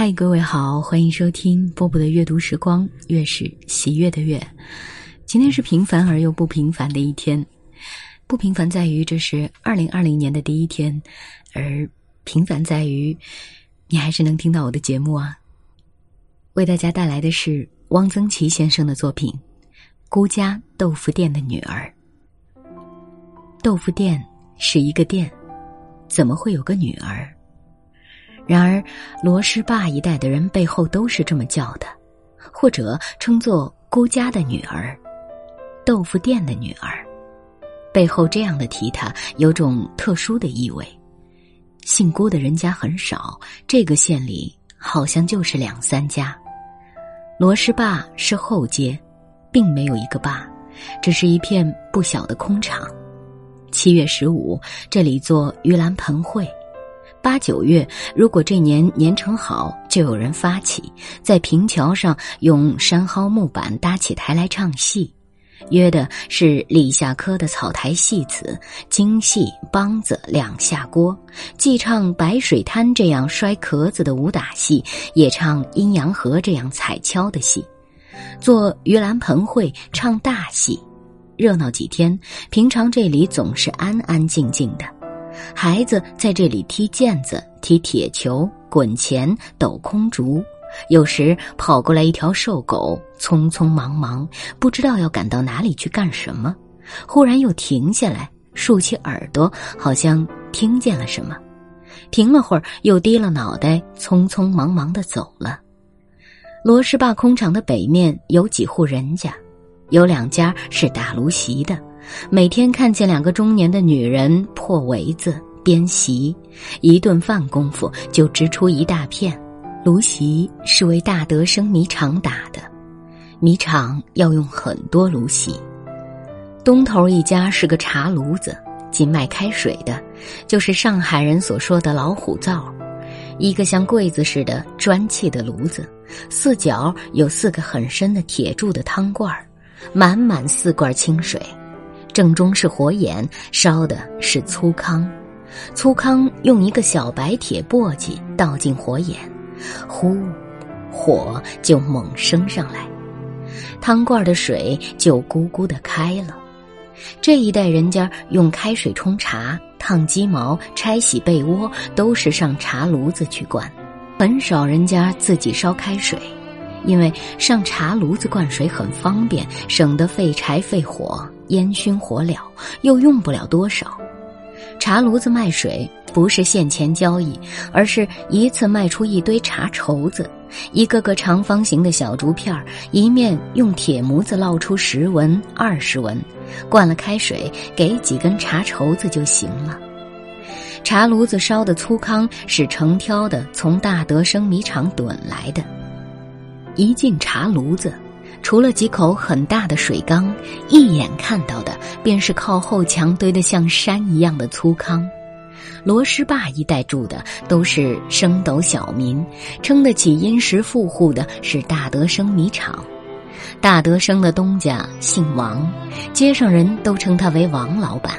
嗨，各位好，欢迎收听波波的阅读时光，月是喜悦的月。今天是平凡而又不平凡的一天，不平凡在于这是二零二零年的第一天，而平凡在于你还是能听到我的节目啊。为大家带来的是汪曾祺先生的作品《孤家豆腐店的女儿》。豆腐店是一个店，怎么会有个女儿？然而，罗师坝一带的人背后都是这么叫的，或者称作“孤家的女儿”、“豆腐店的女儿”。背后这样的提他，有种特殊的意味。姓郭的人家很少，这个县里好像就是两三家。罗师坝是后街，并没有一个坝，只是一片不小的空场。七月十五，这里做盂兰盆会。八九月，如果这年年成好，就有人发起在平桥上用山蒿木板搭起台来唱戏，约的是李下科的草台戏子、京戏、梆子两下锅，既唱白水滩这样摔壳子的武打戏，也唱阴阳河这样踩跷的戏，做盂兰盆会唱大戏，热闹几天。平常这里总是安安静静的。孩子在这里踢毽子、踢铁球、滚钱、抖空竹，有时跑过来一条瘦狗，匆匆忙忙，不知道要赶到哪里去干什么，忽然又停下来，竖起耳朵，好像听见了什么，停了会儿，又低了脑袋，匆匆忙忙的走了。罗氏坝空场的北面有几户人家，有两家是打芦席的。每天看见两个中年的女人破围子编席，一顿饭功夫就织出一大片。芦席是为大德生米厂打的，米厂要用很多芦席。东头一家是个茶炉子，仅卖开水的，就是上海人所说的老虎灶，一个像柜子似的砖砌的炉子，四角有四个很深的铁铸的汤罐满满四罐清水。正中是火眼，烧的是粗糠，粗糠用一个小白铁簸箕倒进火眼，呼，火就猛升上来，汤罐的水就咕咕的开了。这一代人家用开水冲茶、烫鸡毛、拆洗被窝，都是上茶炉子去灌，很少人家自己烧开水。因为上茶炉子灌水很方便，省得费柴费火，烟熏火燎，又用不了多少。茶炉子卖水不是现钱交易，而是一次卖出一堆茶绸子，一个个长方形的小竹片一面用铁模子烙出十文、二十文，灌了开水，给几根茶绸子就行了。茶炉子烧的粗糠是成挑的从大德生米厂囤来的。一进茶炉子，除了几口很大的水缸，一眼看到的便是靠后墙堆得像山一样的粗糠。罗师坝一带住的都是升斗小民，撑得起殷实富户的是大德生米厂。大德生的东家姓王，街上人都称他为王老板。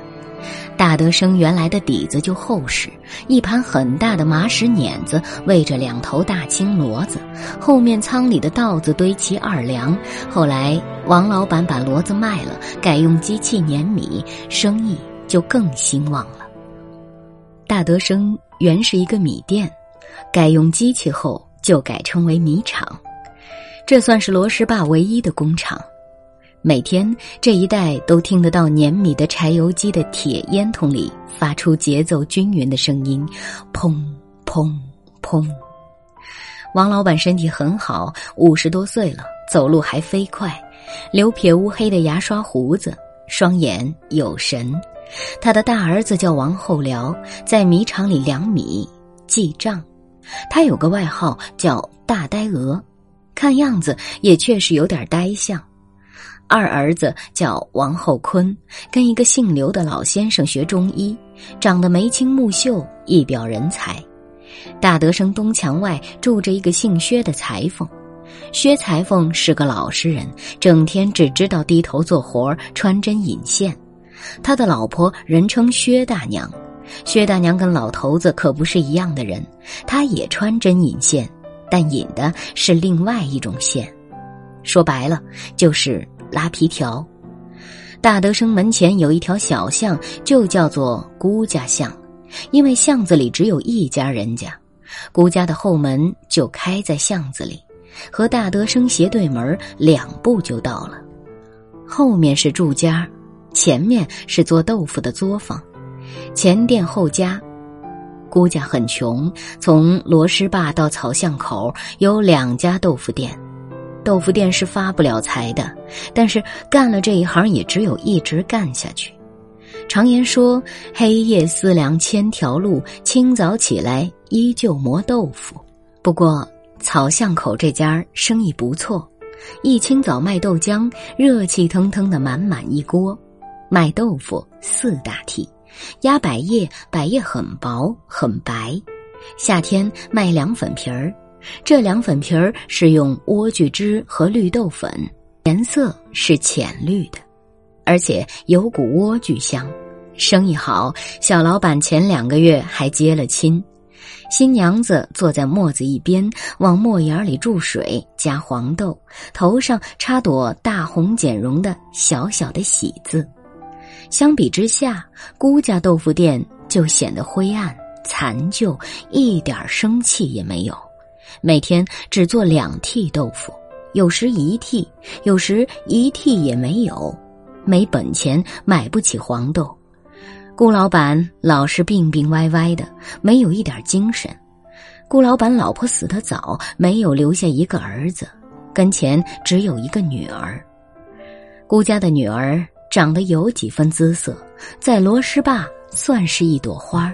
大德生原来的底子就厚实，一盘很大的麻石碾子喂着两头大青骡子，后面仓里的稻子堆齐二两。后来王老板把骡子卖了，改用机器碾米，生意就更兴旺了。大德生原是一个米店，改用机器后就改称为米厂，这算是罗师坝唯一的工厂。每天这一带都听得到碾米的柴油机的铁烟筒里发出节奏均匀的声音，砰砰砰。王老板身体很好，五十多岁了，走路还飞快，留撇乌黑的牙刷胡子，双眼有神。他的大儿子叫王后辽，在米厂里量米记账。他有个外号叫大呆鹅，看样子也确实有点呆相。二儿子叫王厚坤，跟一个姓刘的老先生学中医，长得眉清目秀，一表人才。大德生东墙外住着一个姓薛的裁缝，薛裁缝是个老实人，整天只知道低头做活穿针引线。他的老婆人称薛大娘，薛大娘跟老头子可不是一样的人，她也穿针引线，但引的是另外一种线，说白了就是拉皮条。大德生门前有一条小巷，就叫做姑家巷，因为巷子里只有一家人家，姑家的后门就开在巷子里，和大德生斜对门两步就到了。后面是住家，前面是做豆腐的作坊，前店后家。姑家很穷，从罗师坝到草巷口有两家豆腐店，豆腐店是发不了财的，但是干了这一行也只有一直干下去。常言说：“黑夜思量千条路，清早起来依旧磨豆腐。”不过草巷口这家生意不错，一清早卖豆浆，热气腾腾的满满一锅；卖豆腐四大屉。压百叶，百叶很薄很白。夏天卖凉粉皮儿，这凉粉皮儿是用莴苣汁和绿豆粉，颜色是浅绿的，而且有股莴苣香。生意好，小老板前两个月还接了亲。新娘子坐在磨子一边，往磨眼里注水，加黄豆，头上插朵大红剪绒的小小的喜字。相比之下，孤家豆腐店就显得灰暗残旧，一点生气也没有。每天只做两屉豆腐，有时一屉，有时一屉也没有，没本钱买不起黄豆。顾老板老是病病歪歪的，没有一点精神。顾老板老婆死得早，没有留下一个儿子，跟前只有一个女儿。顾家的女儿。长得有几分姿色，在罗师坝算是一朵花。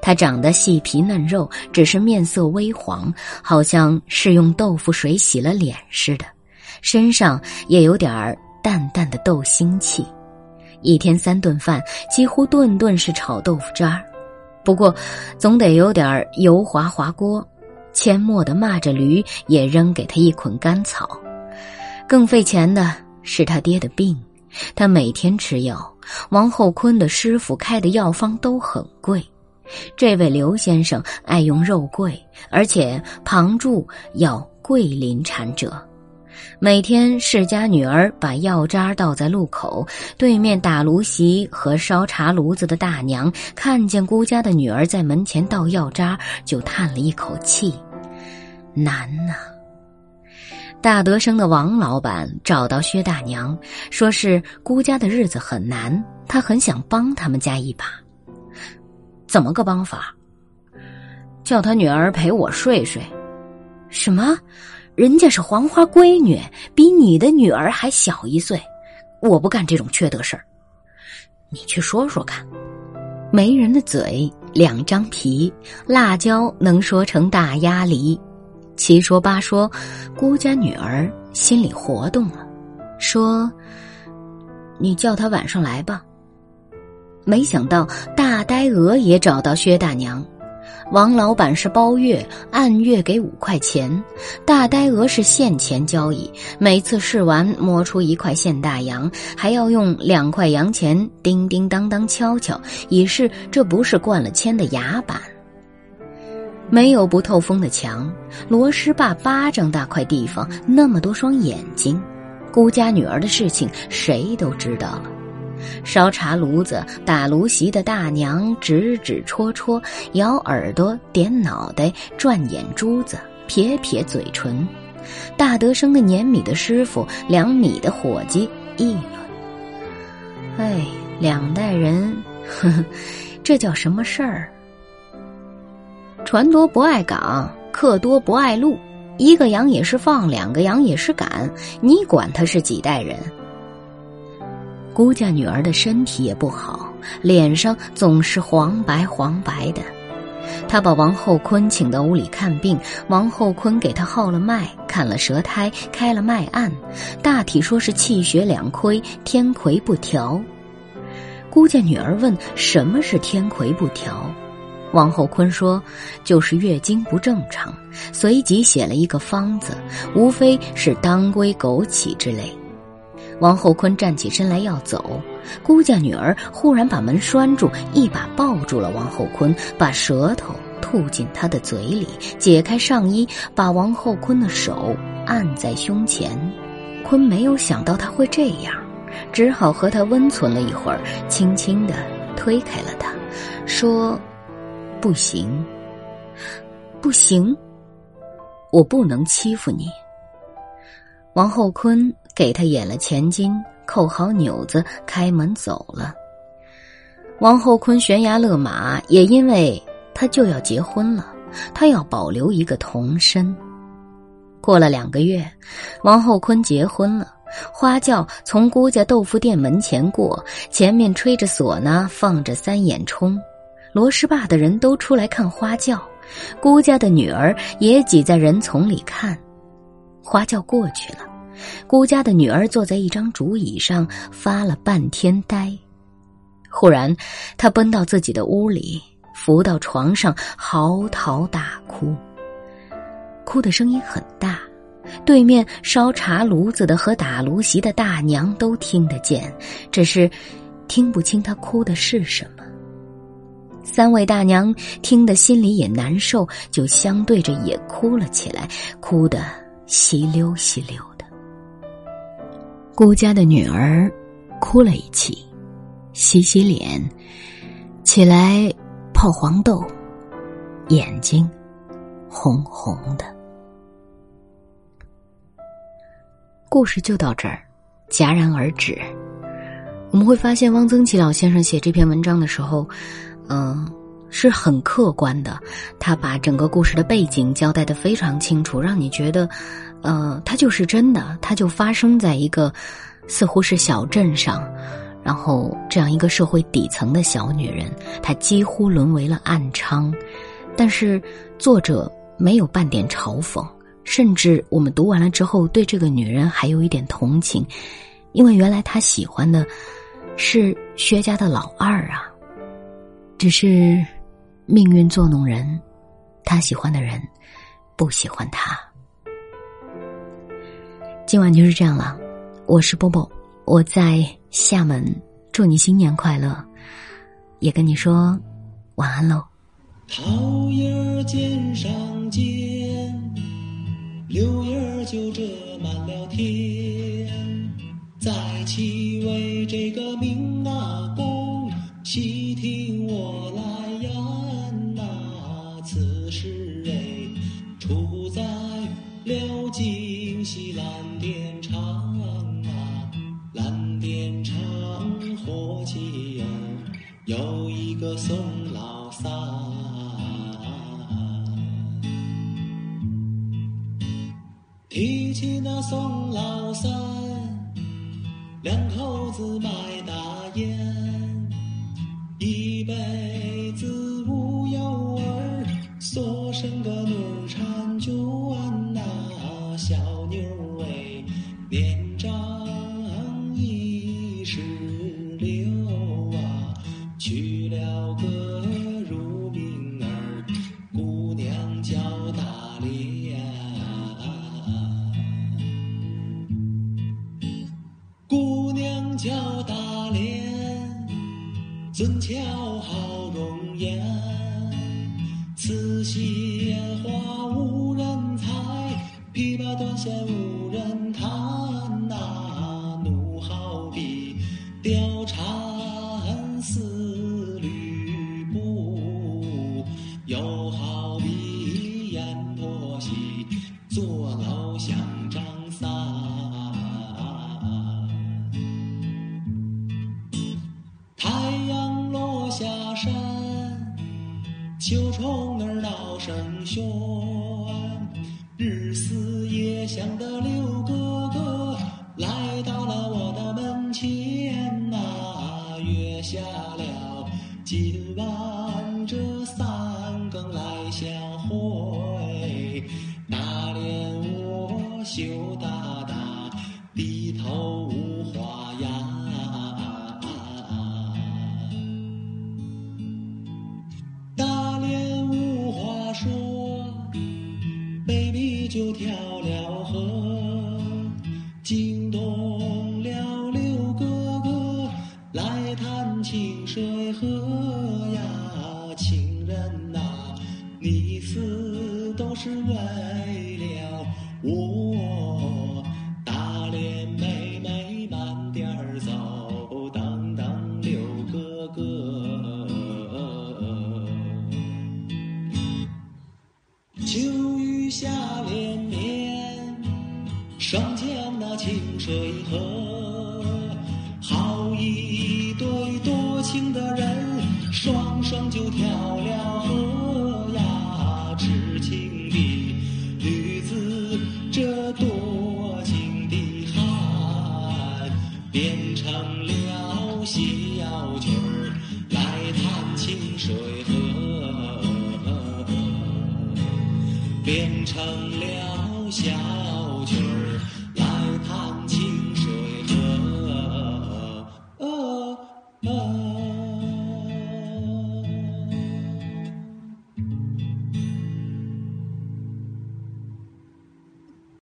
他长得细皮嫩肉，只是面色微黄，好像是用豆腐水洗了脸似的。身上也有点儿淡淡的豆腥气。一天三顿饭，几乎顿顿是炒豆腐渣儿。不过，总得有点油滑滑锅。阡陌的骂着驴，也扔给他一捆干草。更费钱的是他爹的病。他每天吃药，王后坤的师傅开的药方都很贵。这位刘先生爱用肉桂，而且旁注要桂林产者。每天世家女儿把药渣倒在路口，对面打炉席和烧茶炉子的大娘看见孤家的女儿在门前倒药渣，就叹了一口气：“难呐。”大德生的王老板找到薛大娘，说是孤家的日子很难，他很想帮他们家一把。怎么个帮法？叫他女儿陪我睡睡。什么？人家是黄花闺女，比你的女儿还小一岁。我不干这种缺德事儿。你去说说看。媒人的嘴两张皮，辣椒能说成大鸭梨。七说八说，孤家女儿心里活动了，说：“你叫他晚上来吧。”没想到大呆鹅也找到薛大娘，王老板是包月，按月给五块钱；大呆鹅是现钱交易，每次试完摸出一块现大洋，还要用两块洋钱叮叮当当敲敲，以示这不是灌了铅的牙板。没有不透风的墙，罗师坝巴掌大块地方，那么多双眼睛，孤家女儿的事情谁都知道了。烧茶炉子、打炉席的大娘指指戳戳，摇耳朵、点脑袋、转眼珠子、撇撇嘴唇。大德生的碾米的师傅、量米的伙计议论：“哎，两代人，呵呵，这叫什么事儿？”船多不爱港，客多不爱路。一个羊也是放，两个羊也是赶。你管他是几代人？姑家女儿的身体也不好，脸上总是黄白黄白的。他把王后坤请到屋里看病，王后坤给他号了脉，看了舌苔，开了脉案，大体说是气血两亏，天葵不调。姑家女儿问：“什么是天葵不调？”王后坤说：“就是月经不正常，随即写了一个方子，无非是当归、枸杞之类。”王后坤站起身来要走，姑家女儿忽然把门拴住，一把抱住了王后坤，把舌头吐进他的嘴里，解开上衣，把王后坤的手按在胸前。坤没有想到他会这样，只好和他温存了一会儿，轻轻的推开了他，说：“不行，不行，我不能欺负你。”王后坤给他演了钱金，扣好纽子，开门走了。王后坤悬崖勒马，也因为他就要结婚了，他要保留一个童身。过了两个月，王后坤结婚了。花轿从姑家豆腐店门前过，前面吹着唢呐，放着三眼冲，罗氏坝的人都出来看花轿，姑家的女儿也挤在人丛里看。花轿过去了，姑家的女儿坐在一张竹椅上发了半天呆。忽然，她奔到自己的屋里，伏到床上嚎啕大哭。哭的声音很大，对面烧茶炉子的和打炉席的大娘都听得见，只是听不清她哭的是什么。三位大娘听得心里也难受，就相对着也哭了起来，哭得稀溜稀溜孤。家的女儿哭了一起。洗洗脸，起来泡黄豆，眼睛红红的。故事就到这儿，戛然而止。我们会发现，汪曾祺老先生写这篇文章的时候，嗯，是很客观的。他把整个故事的背景交代的非常清楚，让你觉得，呃，它就是真的，它就发生在一个似乎是小镇上。然后，这样一个社会底层的小女人，她几乎沦为了暗娼。但是，作者没有半点嘲讽，甚至我们读完了之后，对这个女人还有一点同情，因为原来他喜欢的是薛家的老二啊。只是命运作弄人，他喜欢的人不喜欢他。今晚就是这样了，我是波波。我在厦门，祝你新年快乐，也跟你说晚安喽。桃叶儿尖上尖，柳叶儿就遮满了天。在其为这个命啊公，细听提起那宋老三，两口子卖大烟，俊俏好容颜此鲜花无人采琵琶断弦无人弹呐奴好比貂蝉思吕布又好比阎婆惜坐楼想张